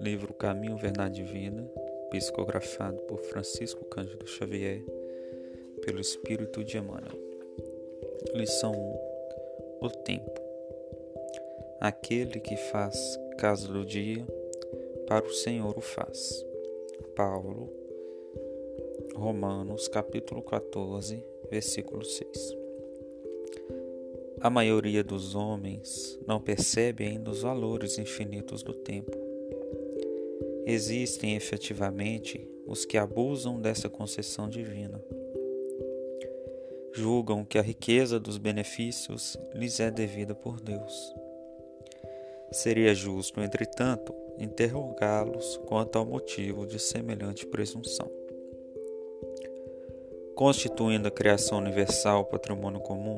livro Caminho, Verdade e Vida, psicografado por Francisco Cândido Xavier, pelo Espírito de Emmanuel. Lição 1: O tempo. Aquele que faz caso do dia, para o Senhor o faz. Paulo, Romanos, capítulo 14, versículo 6. A maioria dos homens não percebe ainda os valores infinitos do tempo. Existem efetivamente os que abusam dessa concessão divina. Julgam que a riqueza dos benefícios lhes é devida por Deus. Seria justo, entretanto, interrogá-los quanto ao motivo de semelhante presunção. Constituindo a criação universal patrimônio comum,